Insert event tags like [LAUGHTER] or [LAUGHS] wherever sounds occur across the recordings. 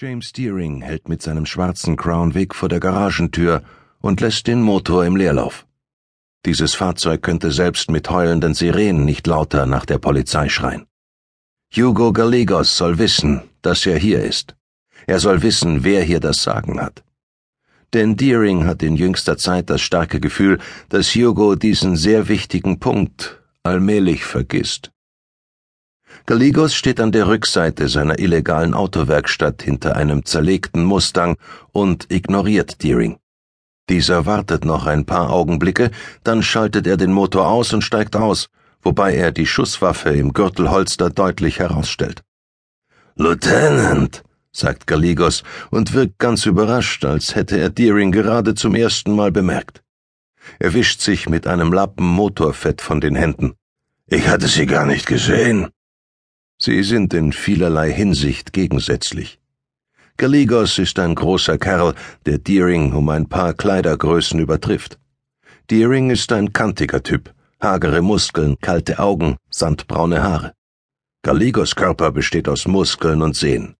James Deering hält mit seinem schwarzen Crown Vic vor der Garagentür und lässt den Motor im Leerlauf. Dieses Fahrzeug könnte selbst mit heulenden Sirenen nicht lauter nach der Polizei schreien. Hugo Gallegos soll wissen, dass er hier ist. Er soll wissen, wer hier das Sagen hat. Denn Deering hat in jüngster Zeit das starke Gefühl, dass Hugo diesen sehr wichtigen Punkt allmählich vergisst. Gallegos steht an der Rückseite seiner illegalen Autowerkstatt hinter einem zerlegten Mustang und ignoriert Deering. Dieser wartet noch ein paar Augenblicke, dann schaltet er den Motor aus und steigt aus, wobei er die Schusswaffe im Gürtelholster deutlich herausstellt. Lieutenant, sagt Gallegos und wirkt ganz überrascht, als hätte er Deering gerade zum ersten Mal bemerkt. Er wischt sich mit einem Lappen Motorfett von den Händen. Ich hatte Sie gar nicht gesehen. Sie sind in vielerlei Hinsicht gegensätzlich. Gallegos ist ein großer Kerl, der Deering um ein paar Kleidergrößen übertrifft. Deering ist ein kantiger Typ, hagere Muskeln, kalte Augen, sandbraune Haare. Gallegos Körper besteht aus Muskeln und Sehnen.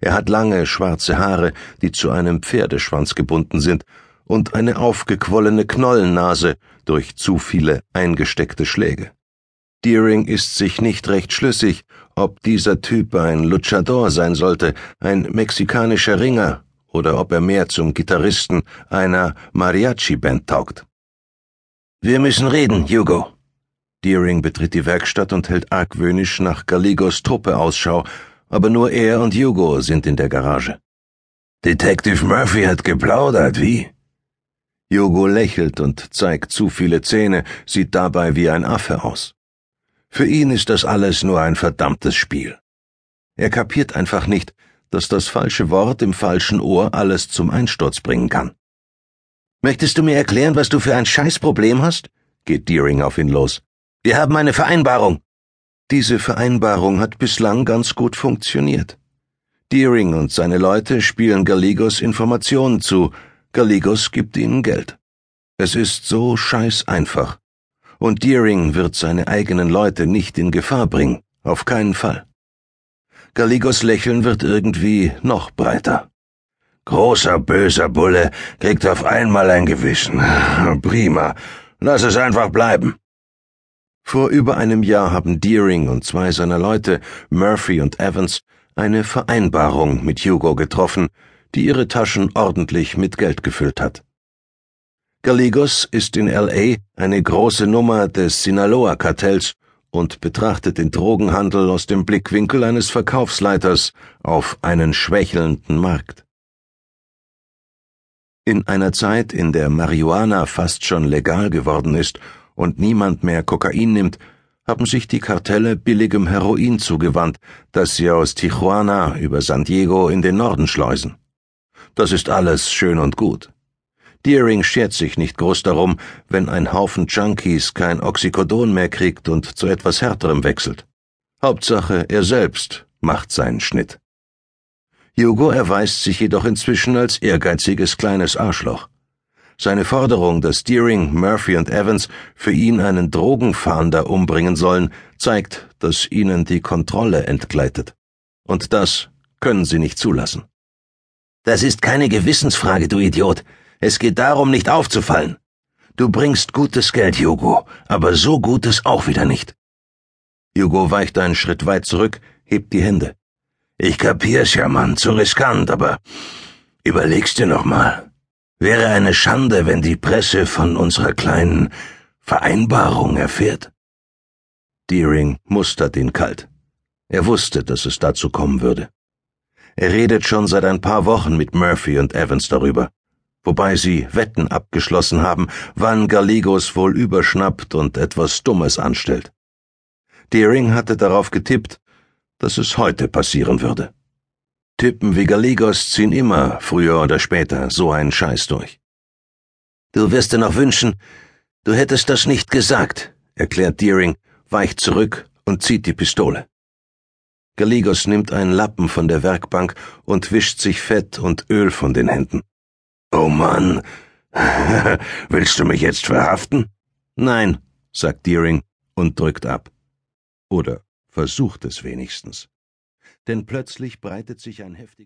Er hat lange, schwarze Haare, die zu einem Pferdeschwanz gebunden sind, und eine aufgequollene Knollennase durch zu viele eingesteckte Schläge. Deering ist sich nicht recht schlüssig, ob dieser Typ ein Luchador sein sollte, ein mexikanischer Ringer, oder ob er mehr zum Gitarristen einer Mariachi-Band taugt. Wir müssen reden, Hugo. Deering betritt die Werkstatt und hält argwöhnisch nach Gallegos Truppe Ausschau, aber nur er und Hugo sind in der Garage. Detective Murphy hat geplaudert, wie? Hugo lächelt und zeigt zu viele Zähne, sieht dabei wie ein Affe aus. Für ihn ist das alles nur ein verdammtes Spiel. Er kapiert einfach nicht, dass das falsche Wort im falschen Ohr alles zum Einsturz bringen kann. Möchtest du mir erklären, was du für ein Scheißproblem hast? geht Deering auf ihn los. Wir haben eine Vereinbarung. Diese Vereinbarung hat bislang ganz gut funktioniert. Deering und seine Leute spielen Gallegos Informationen zu, Gallegos gibt ihnen Geld. Es ist so scheiß einfach und Deering wird seine eigenen Leute nicht in Gefahr bringen, auf keinen Fall. Gallegos Lächeln wird irgendwie noch breiter. Großer böser Bulle kriegt auf einmal ein Gewissen. [LAUGHS] Prima. Lass es einfach bleiben. Vor über einem Jahr haben Deering und zwei seiner Leute, Murphy und Evans, eine Vereinbarung mit Hugo getroffen, die ihre Taschen ordentlich mit Geld gefüllt hat. Gallegos ist in LA eine große Nummer des Sinaloa-Kartells und betrachtet den Drogenhandel aus dem Blickwinkel eines Verkaufsleiters auf einen schwächelnden Markt. In einer Zeit, in der Marihuana fast schon legal geworden ist und niemand mehr Kokain nimmt, haben sich die Kartelle billigem Heroin zugewandt, das sie aus Tijuana über San Diego in den Norden schleusen. Das ist alles schön und gut. Deering schert sich nicht groß darum, wenn ein Haufen Junkies kein Oxycodon mehr kriegt und zu etwas härterem wechselt. Hauptsache, er selbst macht seinen Schnitt. Hugo erweist sich jedoch inzwischen als ehrgeiziges kleines Arschloch. Seine Forderung, dass Deering, Murphy und Evans für ihn einen Drogenfahnder umbringen sollen, zeigt, dass ihnen die Kontrolle entgleitet. Und das können sie nicht zulassen. Das ist keine Gewissensfrage, du Idiot. Es geht darum, nicht aufzufallen. Du bringst gutes Geld, Hugo, aber so gutes auch wieder nicht. Hugo weicht einen Schritt weit zurück, hebt die Hände. Ich kapier's ja, Mann, zu riskant, aber überlegst dir noch mal. Wäre eine Schande, wenn die Presse von unserer kleinen Vereinbarung erfährt. Deering mustert ihn kalt. Er wusste, dass es dazu kommen würde. Er redet schon seit ein paar Wochen mit Murphy und Evans darüber wobei sie Wetten abgeschlossen haben, wann Gallegos wohl überschnappt und etwas Dummes anstellt. Deering hatte darauf getippt, dass es heute passieren würde. Typen wie Gallegos ziehen immer, früher oder später, so einen Scheiß durch. Du wirst dir noch wünschen, du hättest das nicht gesagt, erklärt Deering, weicht zurück und zieht die Pistole. Gallegos nimmt einen Lappen von der Werkbank und wischt sich Fett und Öl von den Händen. Oh Mann. [LAUGHS] Willst du mich jetzt verhaften? Nein, sagt Deering und drückt ab. Oder versucht es wenigstens. Denn plötzlich breitet sich ein heftiger